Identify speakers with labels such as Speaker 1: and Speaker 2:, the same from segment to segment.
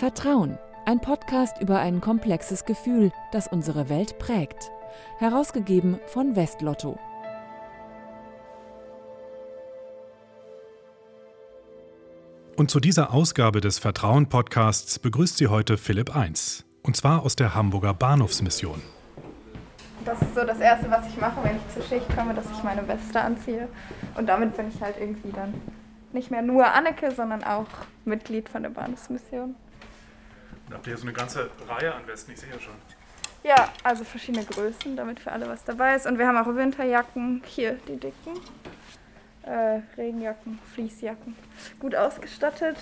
Speaker 1: Vertrauen, ein Podcast über ein komplexes Gefühl, das unsere Welt prägt. Herausgegeben von Westlotto.
Speaker 2: Und zu dieser Ausgabe des Vertrauen-Podcasts begrüßt sie heute Philipp Eins. Und zwar aus der Hamburger Bahnhofsmission.
Speaker 3: Das ist so das Erste, was ich mache, wenn ich zur Schicht komme, dass ich meine Weste anziehe. Und damit bin ich halt irgendwie dann nicht mehr nur Anneke, sondern auch Mitglied von der Bahnhofsmission.
Speaker 2: Da habt ihr so eine ganze Reihe an Westen, ich sehe ja schon.
Speaker 3: Ja, also verschiedene Größen, damit für alle was dabei ist. Und wir haben auch Winterjacken, hier die dicken, äh, Regenjacken, Fließjacken, gut ausgestattet.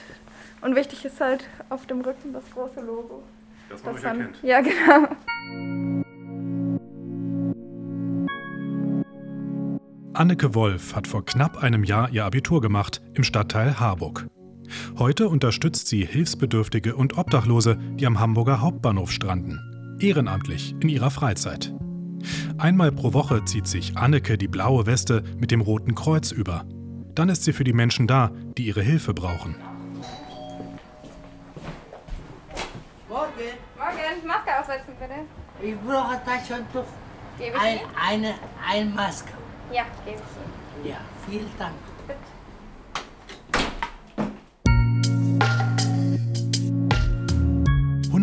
Speaker 3: Und wichtig ist halt auf dem Rücken das große Logo.
Speaker 2: Dass man euch erkennt.
Speaker 3: Ja, genau.
Speaker 2: Anneke Wolf hat vor knapp einem Jahr ihr Abitur gemacht im Stadtteil Harburg. Heute unterstützt sie Hilfsbedürftige und Obdachlose, die am Hamburger Hauptbahnhof stranden. Ehrenamtlich in ihrer Freizeit. Einmal pro Woche zieht sich Anneke die blaue Weste mit dem roten Kreuz über. Dann ist sie für die Menschen da, die ihre Hilfe brauchen.
Speaker 4: Morgen,
Speaker 3: Morgen, Maske aufsetzen bitte.
Speaker 4: ich brauche Taschentuch.
Speaker 3: Gebe ich
Speaker 4: Ein, eine, ein Maske.
Speaker 3: Ja, gebe ich Ihnen.
Speaker 4: Ja, vielen Dank.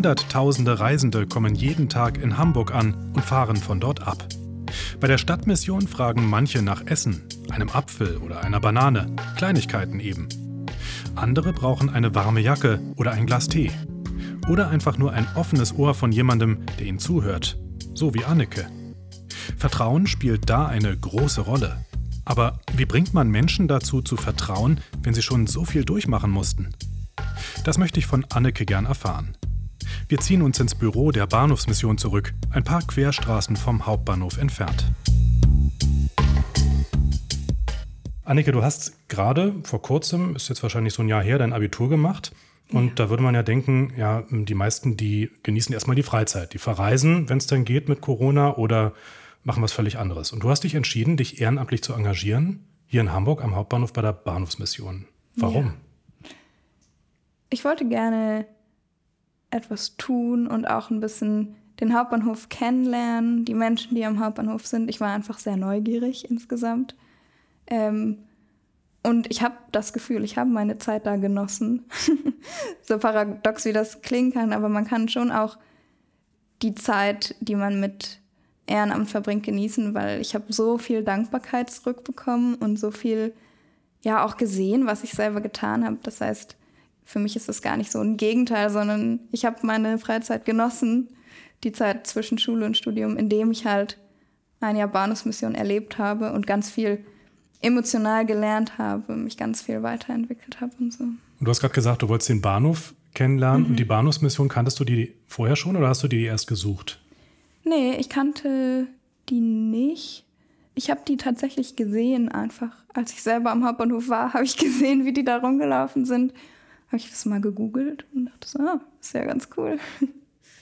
Speaker 2: Hunderttausende Reisende kommen jeden Tag in Hamburg an und fahren von dort ab. Bei der Stadtmission fragen manche nach Essen, einem Apfel oder einer Banane, Kleinigkeiten eben. Andere brauchen eine warme Jacke oder ein Glas Tee. Oder einfach nur ein offenes Ohr von jemandem, der ihnen zuhört, so wie Anneke. Vertrauen spielt da eine große Rolle. Aber wie bringt man Menschen dazu zu vertrauen, wenn sie schon so viel durchmachen mussten? Das möchte ich von Anneke gern erfahren. Wir ziehen uns ins Büro der Bahnhofsmission zurück, ein paar Querstraßen vom Hauptbahnhof entfernt. Anneke, du hast gerade vor kurzem, ist jetzt wahrscheinlich so ein Jahr her, dein Abitur gemacht. Und da würde man ja denken, ja, die meisten, die genießen erstmal die Freizeit. Die verreisen, wenn es dann geht mit Corona oder machen was völlig anderes. Und du hast dich entschieden, dich ehrenamtlich zu engagieren, hier in Hamburg am Hauptbahnhof bei der Bahnhofsmission. Warum?
Speaker 3: Ich wollte gerne etwas tun und auch ein bisschen den Hauptbahnhof kennenlernen, die Menschen, die am Hauptbahnhof sind. Ich war einfach sehr neugierig insgesamt. Ähm, und ich habe das Gefühl, ich habe meine Zeit da genossen. so paradox wie das klingen kann, aber man kann schon auch die Zeit, die man mit Ehrenamt verbringt, genießen, weil ich habe so viel Dankbarkeit zurückbekommen und so viel ja auch gesehen, was ich selber getan habe. Das heißt, für mich ist das gar nicht so ein Gegenteil, sondern ich habe meine Freizeit genossen, die Zeit zwischen Schule und Studium, indem ich halt ein Jahr Bahnhofsmission erlebt habe und ganz viel emotional gelernt habe, mich ganz viel weiterentwickelt habe und so.
Speaker 2: Und du hast gerade gesagt, du wolltest den Bahnhof kennenlernen und die Bahnhofsmission, kanntest du die vorher schon oder hast du die erst gesucht?
Speaker 3: Nee, ich kannte die nicht. Ich habe die tatsächlich gesehen einfach. Als ich selber am Hauptbahnhof war, habe ich gesehen, wie die da rumgelaufen sind. Habe ich das mal gegoogelt und dachte so, ah, ist ja ganz cool.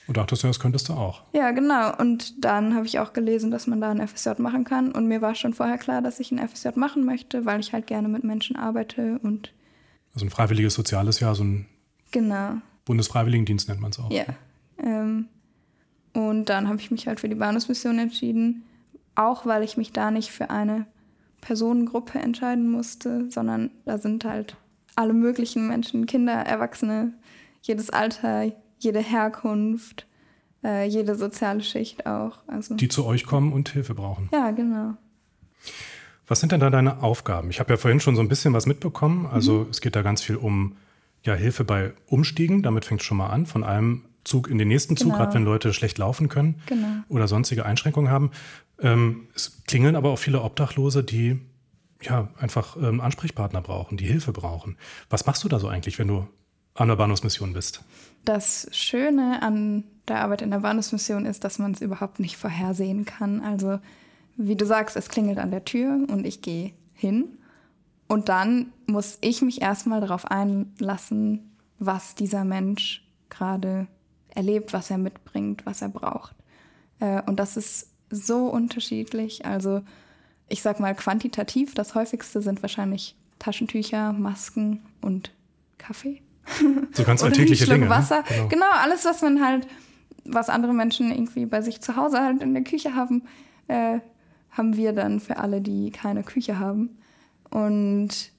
Speaker 2: Und dachtest du, das könntest du auch.
Speaker 3: Ja, genau. Und dann habe ich auch gelesen, dass man da ein FSJ machen kann. Und mir war schon vorher klar, dass ich ein FSJ machen möchte, weil ich halt gerne mit Menschen arbeite und
Speaker 2: Also ein freiwilliges soziales Jahr, so ein
Speaker 3: genau.
Speaker 2: Bundesfreiwilligendienst nennt man es auch.
Speaker 3: Ja. Ähm, und dann habe ich mich halt für die Bahnhofsmission entschieden, auch weil ich mich da nicht für eine Personengruppe entscheiden musste, sondern da sind halt alle möglichen Menschen, Kinder, Erwachsene, jedes Alter, jede Herkunft, äh, jede soziale Schicht auch. Also
Speaker 2: Die zu euch kommen und Hilfe brauchen.
Speaker 3: ja, genau.
Speaker 2: Was sind denn da deine Aufgaben? Ich habe ja vorhin schon so ein bisschen was mitbekommen. Also es geht da ganz viel um ja, Hilfe bei Umstiegen. Damit fängt es schon mal an. Von einem Zug in den nächsten Zug,
Speaker 3: Genau.
Speaker 2: gerade wenn Leute schlecht laufen können
Speaker 3: Genau.
Speaker 2: oder sonstige Einschränkungen haben. Ähm, es klingeln aber auch viele Obdachlose, die ja einfach ähm, Ansprechpartner brauchen, die Hilfe brauchen. Was machst du da so eigentlich, wenn du an der Bahnhofsmission bist?
Speaker 3: Das Schöne an der Arbeit in der Bahnhofsmission ist, dass man es überhaupt nicht vorhersehen kann. Also, wie du sagst, es klingelt an der Tür und ich gehe hin. Und dann muss ich mich erstmal darauf einlassen, was dieser Mensch gerade erlebt, was er mitbringt, was er braucht. Äh, Und das ist so unterschiedlich. Also, ich sag mal quantitativ, das häufigste sind wahrscheinlich Taschentücher, Masken und Kaffee.
Speaker 2: So ganz alltägliche Dinge. ne?
Speaker 3: Wasser.
Speaker 2: Genau.
Speaker 3: Genau. alles, was man halt, was andere Menschen irgendwie bei sich zu Hause halt in der Küche haben, äh, haben wir dann für alle, die keine Küche haben. Und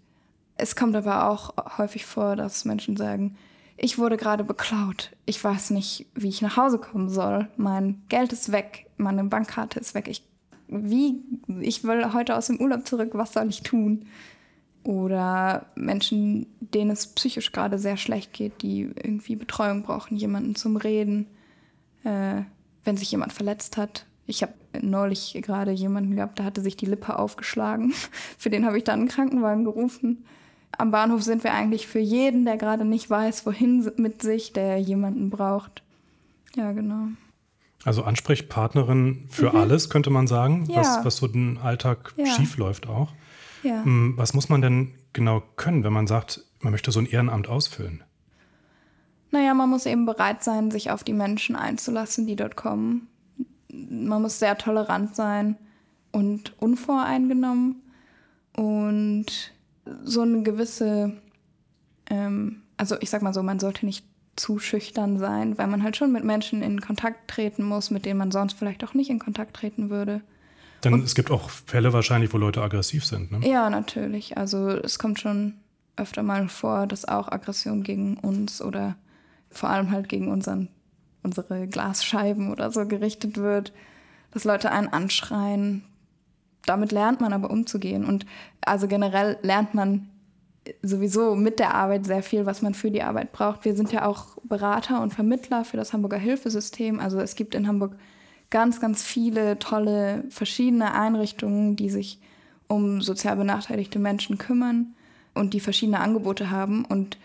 Speaker 3: es kommt aber auch häufig vor, dass Menschen sagen, ich wurde gerade beklaut. Ich weiß nicht, wie ich nach Hause kommen soll. Mein Geld ist weg. Meine Bankkarte ist weg. Ich, wie, ich will heute aus dem Urlaub zurück. Was soll ich tun? Oder Menschen, denen es psychisch gerade sehr schlecht geht, die irgendwie Betreuung brauchen, jemanden zum Reden, äh, wenn sich jemand verletzt hat. Ich habe neulich gerade jemanden gehabt, der hatte sich die Lippe aufgeschlagen. Für den habe ich dann einen Krankenwagen gerufen. Am Bahnhof sind wir eigentlich für jeden, der gerade nicht weiß, wohin mit sich, der jemanden braucht. Ja, genau.
Speaker 2: Also Ansprechpartnerin für alles, könnte man sagen,
Speaker 3: Mhm. Ja.
Speaker 2: was, was so den Alltag
Speaker 3: Ja.
Speaker 2: schief läuft auch.
Speaker 3: Ja.
Speaker 2: Hm, Was muss man denn genau können, wenn man sagt, man möchte so ein Ehrenamt ausfüllen?
Speaker 3: Naja, man muss eben bereit sein, sich auf die Menschen einzulassen, die dort kommen. Man muss sehr tolerant sein und unvoreingenommen und so eine gewisse, ähm, also ich sag mal so, man sollte nicht zu schüchtern sein, weil man halt schon mit Menschen in Kontakt treten muss, mit denen man sonst vielleicht auch nicht in Kontakt treten würde.
Speaker 2: Denn es gibt auch Fälle wahrscheinlich, wo Leute aggressiv sind. Ne?
Speaker 3: Ja, natürlich. Also es kommt schon öfter mal vor, dass auch Aggression gegen uns oder vor allem halt gegen unseren, unsere Glasscheiben oder so gerichtet wird, dass Leute einen anschreien. Damit lernt man aber umzugehen. Und also generell lernt man sowieso mit der Arbeit sehr viel, was man für die Arbeit braucht. Wir sind ja auch Berater und Vermittler für das Hamburger Hilfesystem. Also es gibt in Hamburg ganz, ganz viele tolle verschiedene Einrichtungen, die sich um sozial benachteiligte Menschen kümmern und die verschiedene Angebote haben. Und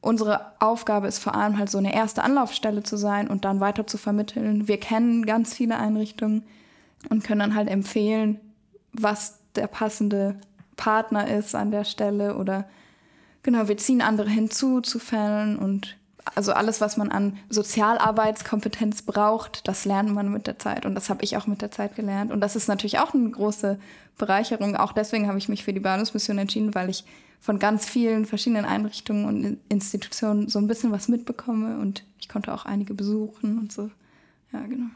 Speaker 3: unsere Aufgabe ist vor allem halt so eine erste Anlaufstelle zu sein und dann weiter zu vermitteln. Wir kennen ganz viele Einrichtungen und können dann halt empfehlen, was der passende Partner ist an der Stelle oder genau, wir ziehen andere hinzu zu Fällen und also alles, was man an Sozialarbeitskompetenz braucht, das lernt man mit der Zeit. Und das habe ich auch mit der Zeit gelernt. Und das ist natürlich auch eine große Bereicherung. Auch deswegen habe ich mich für die Bahnhofsmission entschieden, weil ich von ganz vielen verschiedenen Einrichtungen und Institutionen so ein bisschen was mitbekomme. Und ich konnte auch einige besuchen und so. Ja, genau.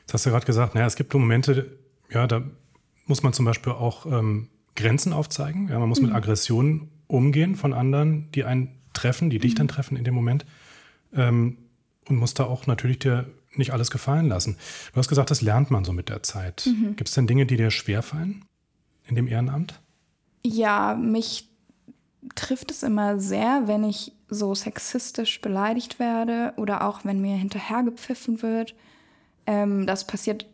Speaker 2: Jetzt hast du gerade gesagt, naja, es gibt Momente, ja, da muss man zum Beispiel auch ähm, Grenzen aufzeigen. Ja, man muss mit Aggressionen umgehen von anderen, die einen treffen, die dich dann treffen in dem Moment. Ähm, und muss da auch natürlich dir nicht alles gefallen lassen. Du hast gesagt, das lernt man so mit der Zeit. Gibt es denn Dinge, die dir schwerfallen in dem Ehrenamt?
Speaker 3: Ja, mich trifft es immer sehr, wenn ich so sexistisch beleidigt werde oder auch wenn mir hinterhergepfiffen wird. Ähm, das passiert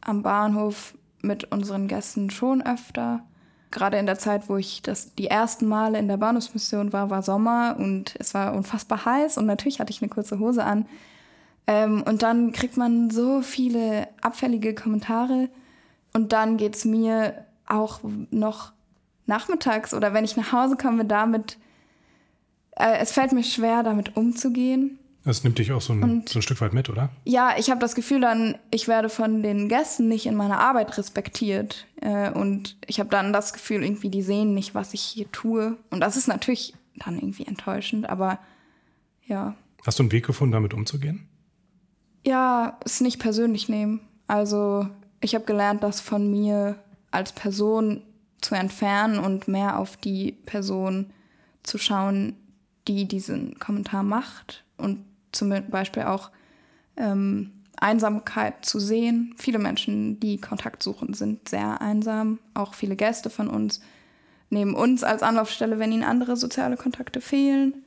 Speaker 3: am Bahnhof mit unseren Gästen schon öfter. Gerade in der Zeit, wo ich das die ersten Male in der Bahnhofsmission war, war Sommer und es war unfassbar heiß und natürlich hatte ich eine kurze Hose an. Ähm, und dann kriegt man so viele abfällige Kommentare und dann geht es mir auch noch nachmittags oder wenn ich nach Hause komme, damit, äh, es fällt mir schwer, damit umzugehen.
Speaker 2: Das nimmt dich auch so ein, so ein Stück weit mit, oder?
Speaker 3: Ja, ich habe das Gefühl dann, ich werde von den Gästen nicht in meiner Arbeit respektiert. Äh, und ich habe dann das Gefühl, irgendwie, die sehen nicht, was ich hier tue. Und das ist natürlich dann irgendwie enttäuschend, aber ja.
Speaker 2: Hast du einen Weg gefunden, damit umzugehen?
Speaker 3: Ja, es nicht persönlich nehmen. Also ich habe gelernt, das von mir als Person zu entfernen und mehr auf die Person zu schauen, die diesen Kommentar macht und zum Beispiel auch ähm, Einsamkeit zu sehen. Viele Menschen, die Kontakt suchen, sind sehr einsam. Auch viele Gäste von uns nehmen uns als Anlaufstelle, wenn ihnen andere soziale Kontakte fehlen.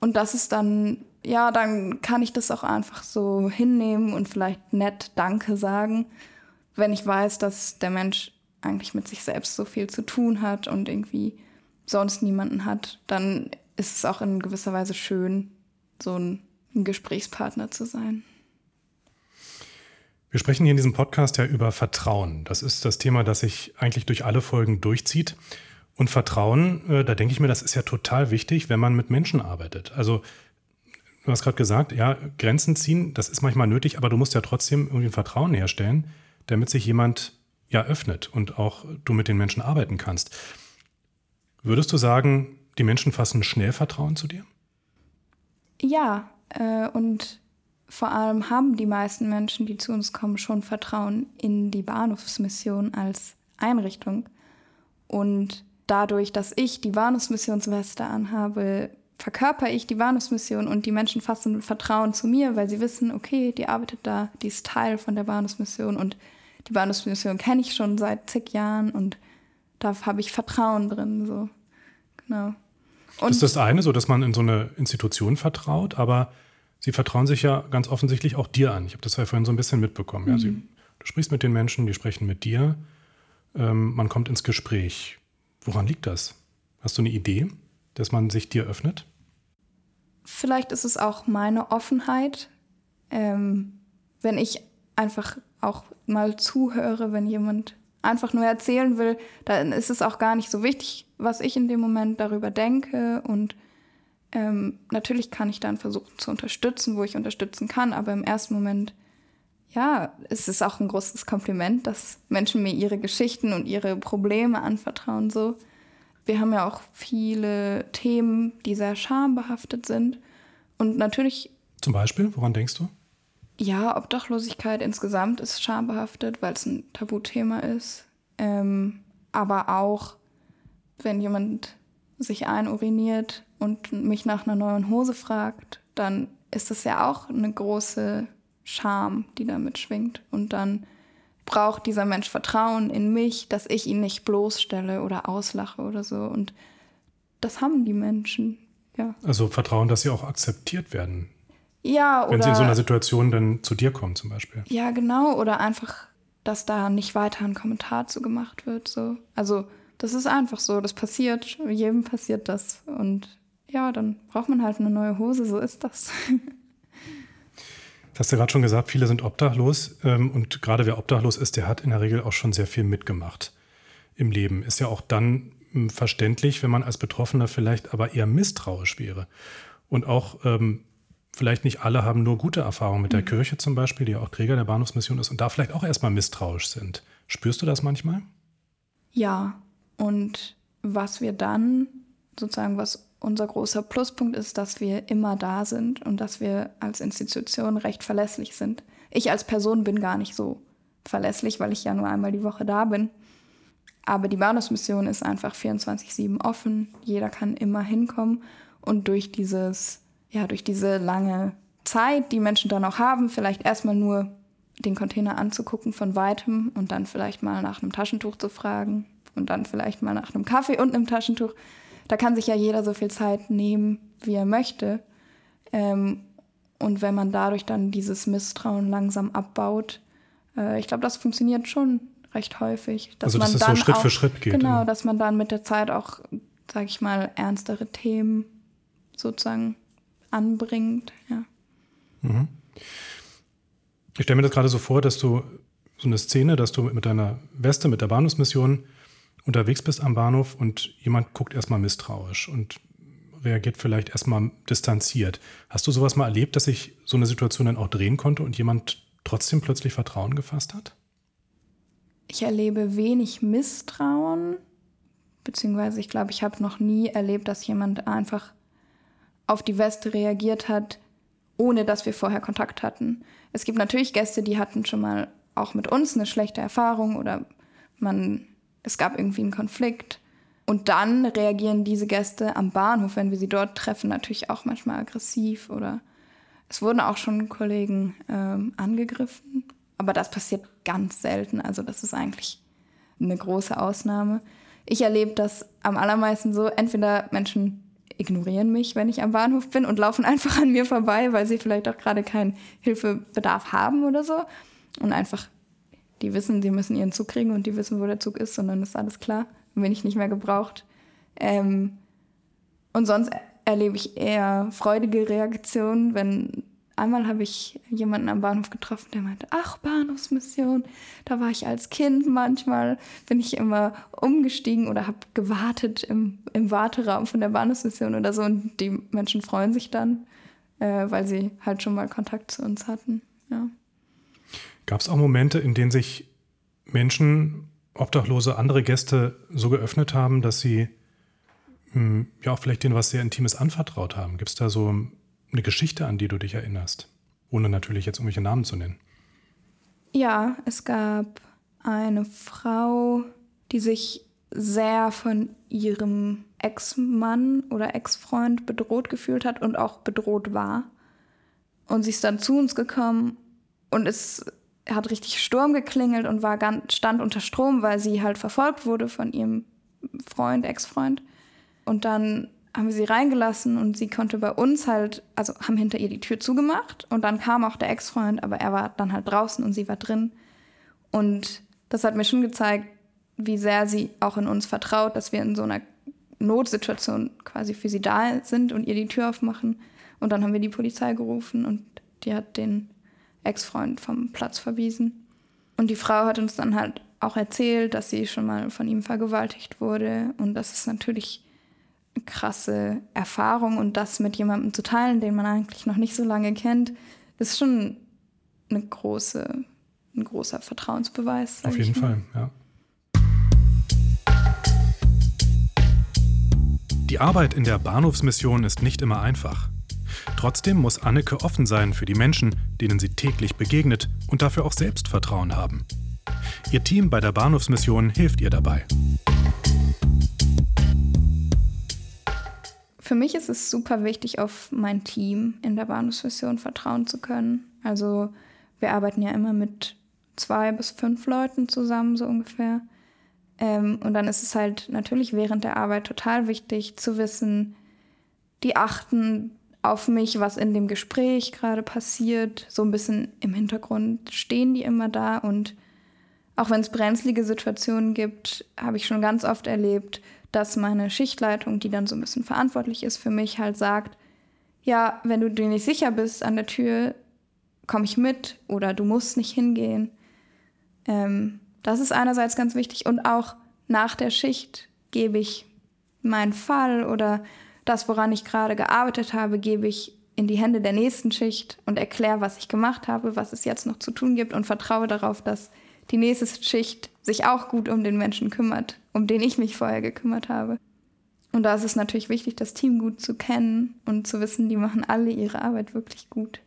Speaker 3: Und das ist dann, ja, dann kann ich das auch einfach so hinnehmen und vielleicht nett Danke sagen, wenn ich weiß, dass der Mensch eigentlich mit sich selbst so viel zu tun hat und irgendwie sonst niemanden hat, dann ist es auch in gewisser Weise schön, so ein, ein Gesprächspartner zu sein.
Speaker 2: Wir sprechen hier in diesem Podcast ja über Vertrauen. Das ist das Thema, das sich eigentlich durch alle Folgen durchzieht. Und Vertrauen, äh, da denke ich mir, das ist ja total wichtig, wenn man mit Menschen arbeitet. Also, du hast gerade gesagt, ja, Grenzen ziehen, das ist manchmal nötig, aber du musst ja trotzdem irgendwie ein Vertrauen herstellen, damit sich jemand ja öffnet und auch du mit den Menschen arbeiten kannst. Würdest du sagen, die Menschen fassen schnell Vertrauen zu dir?
Speaker 3: Ja, äh, und vor allem haben die meisten Menschen, die zu uns kommen, schon Vertrauen in die Bahnhofsmission als Einrichtung. Und dadurch, dass ich die Bahnhofsmissionsweste anhabe, verkörper ich die Bahnhofsmission und die Menschen fassen Vertrauen zu mir, weil sie wissen, okay, die arbeitet da, die ist Teil von der Bahnhofsmission und die Bahnhofsmission kenne ich schon seit zig Jahren und da habe ich Vertrauen drin. So. Genau.
Speaker 2: Und das ist das eine, so dass man in so eine Institution vertraut, aber sie vertrauen sich ja ganz offensichtlich auch dir an. Ich habe das ja vorhin so ein bisschen mitbekommen. Mhm. Ja, sie, du sprichst mit den Menschen, die sprechen mit dir. Ähm, man kommt ins Gespräch. Woran liegt das? Hast du eine Idee, dass man sich dir öffnet?
Speaker 3: Vielleicht ist es auch meine Offenheit, ähm, wenn ich einfach auch mal zuhöre, wenn jemand einfach nur erzählen will, dann ist es auch gar nicht so wichtig, was ich in dem Moment darüber denke. Und ähm, natürlich kann ich dann versuchen zu unterstützen, wo ich unterstützen kann, aber im ersten Moment, ja, es ist auch ein großes Kompliment, dass Menschen mir ihre Geschichten und ihre Probleme anvertrauen. So. Wir haben ja auch viele Themen, die sehr schambehaftet sind. Und natürlich.
Speaker 2: Zum Beispiel, woran denkst du?
Speaker 3: Ja, Obdachlosigkeit insgesamt ist schambehaftet, weil es ein Tabuthema ist. Ähm, aber auch, wenn jemand sich einuriniert und mich nach einer neuen Hose fragt, dann ist das ja auch eine große Scham, die damit schwingt. Und dann braucht dieser Mensch Vertrauen in mich, dass ich ihn nicht bloßstelle oder auslache oder so. Und das haben die Menschen, ja.
Speaker 2: Also Vertrauen, dass sie auch akzeptiert werden
Speaker 3: ja, oder.
Speaker 2: Wenn sie in so einer Situation dann zu dir kommen, zum Beispiel.
Speaker 3: Ja, genau. Oder einfach, dass da nicht weiter ein Kommentar zu gemacht wird. So. Also, das ist einfach so. Das passiert. Jedem passiert das. Und ja, dann braucht man halt eine neue Hose. So ist das.
Speaker 2: Du hast ja gerade schon gesagt, viele sind obdachlos. Ähm, und gerade wer obdachlos ist, der hat in der Regel auch schon sehr viel mitgemacht im Leben. Ist ja auch dann hm, verständlich, wenn man als Betroffener vielleicht aber eher misstrauisch wäre. Und auch ähm, vielleicht nicht alle haben nur gute Erfahrungen mit der mhm. Kirche zum Beispiel, die ja auch Träger der Bahnhofsmission ist und da vielleicht auch erstmal misstrauisch sind. Spürst du das manchmal?
Speaker 3: Ja, und was wir dann sozusagen, was unser großer Pluspunkt ist, dass wir immer da sind und dass wir als Institution recht verlässlich sind. Ich als Person bin gar nicht so verlässlich, weil ich ja nur einmal die Woche da bin. Aber die Bahnhofsmission ist einfach 24-7 offen. Jeder kann immer hinkommen. Und durch dieses ja, durch diese lange Zeit, die Menschen dann auch haben, vielleicht erstmal nur den Container anzugucken von weitem und dann vielleicht mal nach einem Taschentuch zu fragen und dann vielleicht mal nach einem Kaffee und einem Taschentuch. Da kann sich ja jeder so viel Zeit nehmen, wie er möchte. Ähm, und wenn man dadurch dann dieses Misstrauen langsam abbaut, äh, ich glaube, das funktioniert schon recht häufig.
Speaker 2: also, dass man es so Schritt
Speaker 3: auch,
Speaker 2: für Schritt geht.
Speaker 3: Genau, ja. dass man dann mit der Zeit auch, sage ich mal, ernstere Themen sozusagen anbringt. Ja.
Speaker 2: Mhm. Ich stelle mir das gerade so vor, dass du so eine Szene, dass du mit deiner Weste, mit der Bahnhofsmission unterwegs bist am Bahnhof und jemand guckt erstmal misstrauisch und reagiert vielleicht erstmal distanziert. Hast du sowas mal erlebt, dass sich so eine Situation dann auch drehen konnte und jemand trotzdem plötzlich Vertrauen gefasst hat?
Speaker 3: Ich erlebe wenig Misstrauen, beziehungsweise ich glaube, ich habe noch nie erlebt, dass jemand einfach auf die Weste reagiert hat, ohne dass wir vorher Kontakt hatten. Es gibt natürlich Gäste, die hatten schon mal auch mit uns eine schlechte Erfahrung oder man, es gab irgendwie einen Konflikt. Und dann reagieren diese Gäste am Bahnhof, wenn wir sie dort treffen, natürlich auch manchmal aggressiv oder es wurden auch schon Kollegen ähm, angegriffen. Aber das passiert ganz selten. Also das ist eigentlich eine große Ausnahme. Ich erlebe das am allermeisten so, entweder Menschen ignorieren mich, wenn ich am Bahnhof bin und laufen einfach an mir vorbei, weil sie vielleicht auch gerade keinen Hilfebedarf haben oder so. Und einfach, die wissen, sie müssen ihren Zug kriegen und die wissen, wo der Zug ist und dann ist alles klar. Dann bin ich nicht mehr gebraucht. Ähm, und sonst erlebe ich eher freudige Reaktionen, wenn einmal habe ich jemanden am Bahnhof getroffen, der meinte, ach, Bahnhofsmission, da war ich als Kind manchmal, bin ich immer umgestiegen oder habe gewartet im, im Warteraum von der Bahnhofsmission oder so und die Menschen freuen sich dann, äh, weil sie halt schon mal Kontakt zu uns hatten. Ja.
Speaker 2: Gab es auch Momente, in denen sich Menschen, Obdachlose, andere Gäste so geöffnet haben, dass sie hm, ja auch vielleicht denen was sehr Intimes anvertraut haben? Gibt es da so eine Geschichte, an die du dich erinnerst? Ohne natürlich jetzt irgendwelche Namen zu nennen.
Speaker 3: Ja, es gab eine Frau, die sich sehr von ihrem Ex-Mann oder Ex-Freund bedroht gefühlt hat und auch bedroht war. Und sie ist dann zu uns gekommen und es hat richtig Sturm geklingelt und war ganz, stand unter Strom, weil sie halt verfolgt wurde von ihrem Freund, Ex-Freund. Und dann haben wir sie reingelassen und sie konnte bei uns halt, also haben hinter ihr die Tür zugemacht und dann kam auch der Ex-Freund, aber er war dann halt draußen und sie war drin. Und das hat mir schon gezeigt, wie sehr sie auch in uns vertraut, dass wir in so einer Notsituation quasi für sie da sind und ihr die Tür aufmachen. Und dann haben wir die Polizei gerufen und die hat den Ex-Freund vom Platz verwiesen. Und die Frau hat uns dann halt auch erzählt, dass sie schon mal von ihm vergewaltigt wurde. Und das ist natürlich krasse Erfahrung. Und das mit jemandem zu teilen, den man eigentlich noch nicht so lange kennt, ist schon eine große, ein großer Vertrauensbeweis.
Speaker 2: Auf jeden Fall, ja. Die Arbeit in der Bahnhofsmission ist nicht immer einfach. Trotzdem muss Anneke offen sein für die Menschen, denen sie täglich begegnet und dafür auch Selbstvertrauen haben. Ihr Team bei der Bahnhofsmission hilft ihr dabei.
Speaker 3: Für mich ist es super wichtig, auf mein Team in der Bahnhofsmission vertrauen zu können. Also wir arbeiten ja immer mit zwei bis fünf Leuten zusammen, so ungefähr. Ähm, und dann ist es halt natürlich während der Arbeit total wichtig zu wissen, die achten auf mich, was in dem Gespräch gerade passiert. So ein bisschen im Hintergrund stehen die immer da. Und auch wenn es brenzlige Situationen gibt, habe ich schon ganz oft erlebt, dass meine Schichtleitung, die dann so ein bisschen verantwortlich ist für mich, halt sagt, ja, wenn du dir nicht sicher bist an der Tür, komme ich mit oder du musst nicht hingehen. Ähm, das ist einerseits ganz wichtig und auch nach der Schicht gebe ich meinen Fall oder das, woran ich gerade gearbeitet habe, gebe ich in die Hände der nächsten Schicht und erkläre, was ich gemacht habe, was es jetzt noch zu tun gibt und vertraue darauf, dass die nächste Schicht sich auch gut um den Menschen kümmert, um den ich mich vorher gekümmert habe. Und da ist es natürlich wichtig, das Team gut zu kennen und zu wissen, die machen alle ihre Arbeit wirklich gut.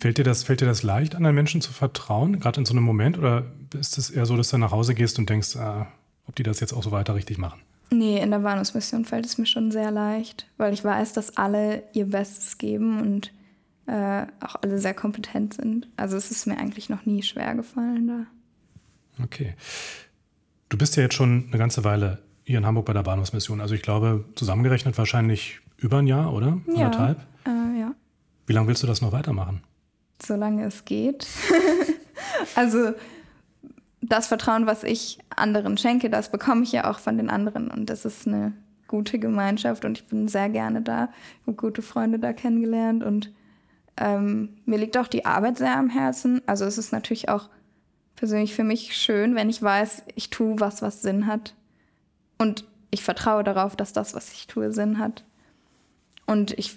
Speaker 2: Fällt dir das, fällt dir das leicht, anderen Menschen zu vertrauen, gerade in so einem Moment? Oder ist es eher so, dass du nach Hause gehst und denkst, äh, ob die das jetzt auch so weiter richtig machen?
Speaker 3: Nee, in der Bahnhofsmission fällt es mir schon sehr leicht, weil ich weiß, dass alle ihr Bestes geben und äh, auch alle sehr kompetent sind. Also es ist mir eigentlich noch nie schwer gefallen da.
Speaker 2: Okay. Du bist ja jetzt schon eine ganze Weile hier in Hamburg bei der Bahnhofsmission. Also ich glaube, zusammengerechnet wahrscheinlich über ein Jahr, oder?
Speaker 3: Ja,
Speaker 2: Anderthalb?
Speaker 3: Äh, ja.
Speaker 2: Wie lange willst du das noch weitermachen?
Speaker 3: solange es geht. also das Vertrauen, was ich anderen schenke, das bekomme ich ja auch von den anderen. Und das ist eine gute Gemeinschaft und ich bin sehr gerne da. Ich habe gute Freunde da kennengelernt und ähm, mir liegt auch die Arbeit sehr am Herzen. Also es ist natürlich auch persönlich für mich schön, wenn ich weiß, ich tue was, was Sinn hat. Und ich vertraue darauf, dass das, was ich tue, Sinn hat. Und ich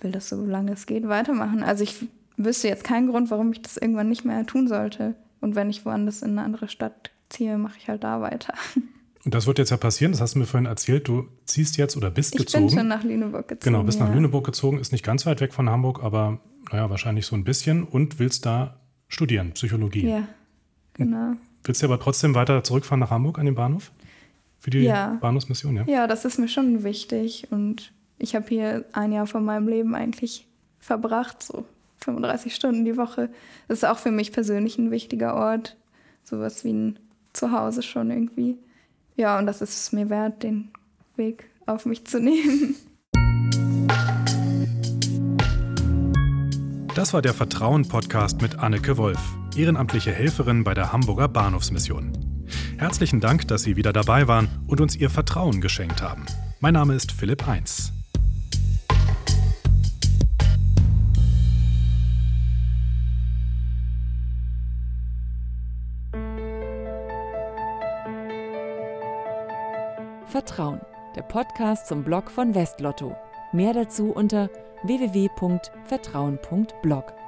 Speaker 3: will das so lange es geht weitermachen. Also ich wüsste jetzt keinen Grund, warum ich das irgendwann nicht mehr tun sollte. Und wenn ich woanders in eine andere Stadt ziehe, mache ich halt da weiter.
Speaker 2: Und das wird jetzt ja passieren, das hast du mir vorhin erzählt, du ziehst jetzt oder bist
Speaker 3: ich
Speaker 2: gezogen.
Speaker 3: Ich bin schon nach Lüneburg gezogen.
Speaker 2: Genau, bist
Speaker 3: ja.
Speaker 2: nach Lüneburg gezogen, ist nicht ganz weit weg von Hamburg, aber naja, wahrscheinlich so ein bisschen und willst da studieren, Psychologie.
Speaker 3: Ja, genau.
Speaker 2: Willst du aber trotzdem weiter zurückfahren nach Hamburg an den Bahnhof? Für die
Speaker 3: ja.
Speaker 2: Bahnhofsmission, ja?
Speaker 3: Ja, das ist mir schon wichtig und ich habe hier ein Jahr von meinem Leben eigentlich verbracht, so 35 Stunden die Woche. Das ist auch für mich persönlich ein wichtiger Ort. Sowas wie ein Zuhause schon irgendwie. Ja, und das ist es mir wert, den Weg auf mich zu nehmen.
Speaker 2: Das war der Vertrauen-Podcast mit Anneke Wolf, ehrenamtliche Helferin bei der Hamburger Bahnhofsmission. Herzlichen Dank, dass Sie wieder dabei waren und uns Ihr Vertrauen geschenkt haben. Mein Name ist Philipp Eins.
Speaker 1: Vertrauen, der Podcast zum Blog von Westlotto. Mehr dazu unter www.vertrauen.blog.